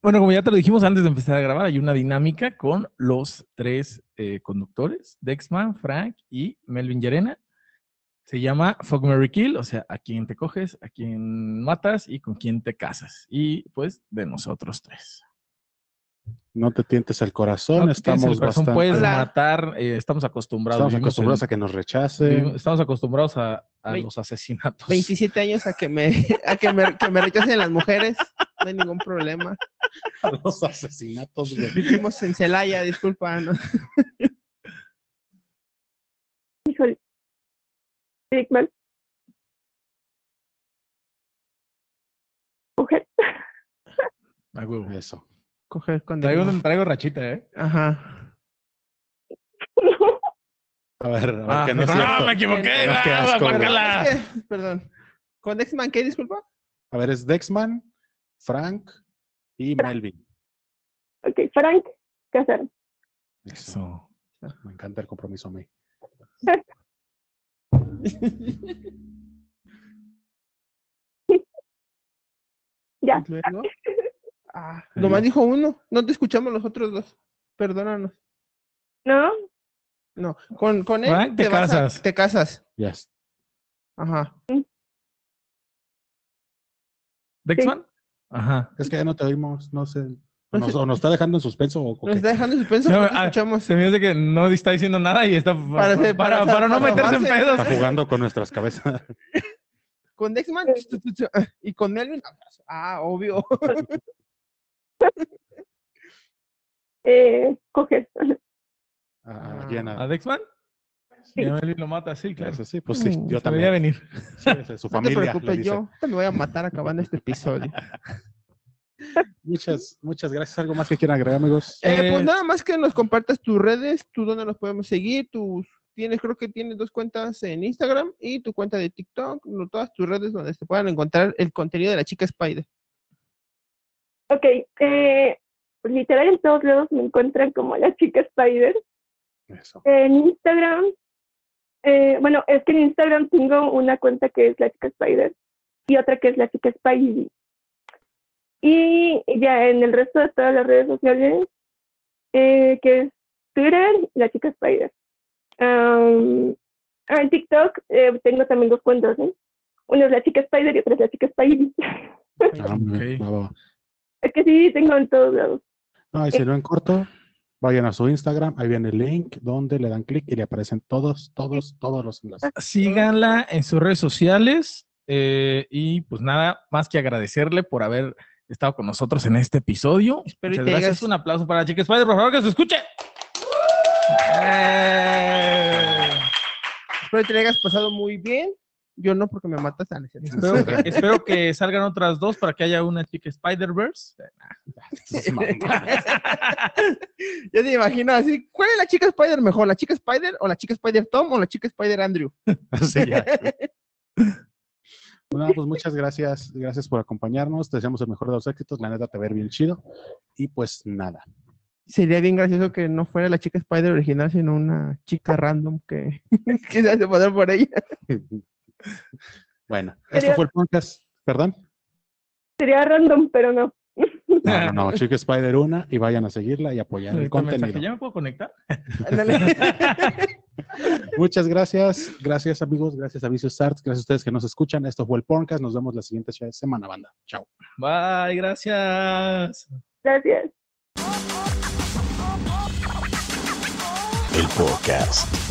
Speaker 3: Bueno, como ya te lo dijimos antes de empezar a grabar, hay una dinámica con los tres eh, conductores, Dexman, Frank y Melvin Llerena. Se llama Fuck Mary Kill, o sea, a quién te coges, a quién matas y con quién te casas. Y pues de nosotros tres.
Speaker 1: No te tientes el corazón,
Speaker 3: No
Speaker 1: estamos
Speaker 3: el corazón,
Speaker 1: bastante...
Speaker 3: Puedes matar, eh, estamos acostumbrados.
Speaker 1: Estamos acostumbrados
Speaker 3: en-
Speaker 1: a que nos rechacen.
Speaker 3: estamos acostumbrados a, a
Speaker 2: Ve-
Speaker 3: los asesinatos.
Speaker 2: 27 años a que me, a que me, que me rechacen las mujeres. No hay ningún problema.
Speaker 1: a los asesinatos, güey.
Speaker 2: Vivimos en Celaya, disculpa. ¿no?
Speaker 4: Híjole. Dickman. Mujer.
Speaker 3: Ah, huevo.
Speaker 1: Eso.
Speaker 2: Coger con
Speaker 3: Traigo, traigo rachita, ¿eh?
Speaker 2: Ajá.
Speaker 1: A ver, a ver,
Speaker 3: Ah,
Speaker 1: que no es
Speaker 3: no,
Speaker 1: cierto.
Speaker 3: me equivoqué.
Speaker 1: No, qué
Speaker 3: ah,
Speaker 1: asco,
Speaker 2: Perdón. ¿Con Dexman qué? Disculpa.
Speaker 1: A ver, es Dexman, Frank y Melvin.
Speaker 4: Ok, Frank Casar.
Speaker 1: Eso.
Speaker 3: Eso.
Speaker 1: Me encanta el compromiso a mí.
Speaker 4: Ya.
Speaker 2: Luego. Ah, nomás dijo uno. No te escuchamos los otros dos. Perdónanos.
Speaker 4: ¿No?
Speaker 2: No, con, con él
Speaker 3: te
Speaker 2: vas a-
Speaker 3: casas.
Speaker 2: te casas.
Speaker 1: Yes.
Speaker 2: Ajá.
Speaker 3: ¿Dexman? Ajá.
Speaker 1: Es que ya no te oímos, no sé. O
Speaker 2: No
Speaker 1: nos,
Speaker 2: sé.
Speaker 1: o nos está dejando en suspenso o,
Speaker 2: Nos
Speaker 1: qué?
Speaker 2: está dejando en suspenso.
Speaker 3: No, ah,
Speaker 2: escuchamos.
Speaker 3: Se me hace que no está diciendo nada y está
Speaker 2: Para
Speaker 3: para, para,
Speaker 2: para-
Speaker 3: no
Speaker 2: para
Speaker 3: meterse en pedos.
Speaker 1: Está jugando con nuestras cabezas.
Speaker 2: Con Dexman y con Melvin. Ah, obvio.
Speaker 4: Eh.
Speaker 1: Ah, llena.
Speaker 3: ¿A Dexman?
Speaker 4: Sí.
Speaker 3: Y a Melvin lo mata, sí, claro.
Speaker 1: Eso sí, pues sí,
Speaker 2: Mm,
Speaker 1: yo
Speaker 3: Se veía
Speaker 1: también.
Speaker 3: venir.
Speaker 1: Sí, su
Speaker 2: No te
Speaker 1: familia. le
Speaker 2: preocupes,
Speaker 1: dice.
Speaker 2: yo me voy a matar acabando este episodio.
Speaker 1: Muchas, muchas gracias. ¿Algo más que quieran agregar, amigos?
Speaker 2: Eh,
Speaker 3: Eh,
Speaker 2: pues nada más que nos compartas tus redes, tú dónde nos podemos seguir, tus tienes, creo que tienes dos cuentas en Instagram y tu cuenta de TikTok, no, todas tus redes donde se puedan encontrar el contenido de la chica Spider.
Speaker 4: Ok, eh, pues literal en todos lados me encuentran como la chica Spider.
Speaker 1: Eso.
Speaker 4: En Instagram, eh, bueno, es que en Instagram tengo una cuenta que es la chica Spider y otra que es la chica Spidey. Y ya en el resto de todas las redes sociales, eh, que es Twitter, la chica Spider. Ah, en TikTok eh, tengo también dos cuentas, ¿eh? Una es la chica Spider y otra es la chica Spidey.
Speaker 1: Ah,
Speaker 4: es que sí, tengo en todos lados.
Speaker 1: No, y si no en corto, vayan a su Instagram, ahí viene el link donde le dan clic y le aparecen todos, todos, todos los enlaces.
Speaker 3: Síganla en sus redes sociales eh, y pues nada más que agradecerle por haber estado con nosotros en este episodio.
Speaker 2: Espero y
Speaker 3: Muchas
Speaker 2: te
Speaker 3: gracias. Un aplauso para la chica Spider, por favor, que se escuche. Eh,
Speaker 2: Espero que te la hayas pasado muy bien. Yo no, porque me matas a
Speaker 3: espero, que, espero que salgan otras dos para que haya una chica Spider-Verse.
Speaker 2: Yo te imagino así, ¿cuál es la chica Spider mejor? ¿La chica Spider o la chica Spider Tom o la chica Spider Andrew?
Speaker 1: Sí, ya. Bueno, pues muchas gracias, gracias por acompañarnos. Te deseamos el mejor de los éxitos. La neta te ver bien chido. Y pues nada.
Speaker 2: Sería bien gracioso que no fuera la chica Spider original, sino una chica random que, que se hace pasar por ella.
Speaker 1: Bueno, esto fue el podcast. ¿Perdón?
Speaker 4: Sería random, pero no.
Speaker 1: No, no, no. Chica Spider 1 y vayan a seguirla y apoyar el contenido.
Speaker 3: ¿Ya me puedo conectar?
Speaker 1: Muchas gracias. Gracias, amigos. Gracias a Vicious Arts. Gracias a ustedes que nos escuchan. Esto fue el podcast. Nos vemos la siguiente semana, banda. Chao.
Speaker 3: Bye, gracias.
Speaker 4: Gracias.
Speaker 5: El podcast.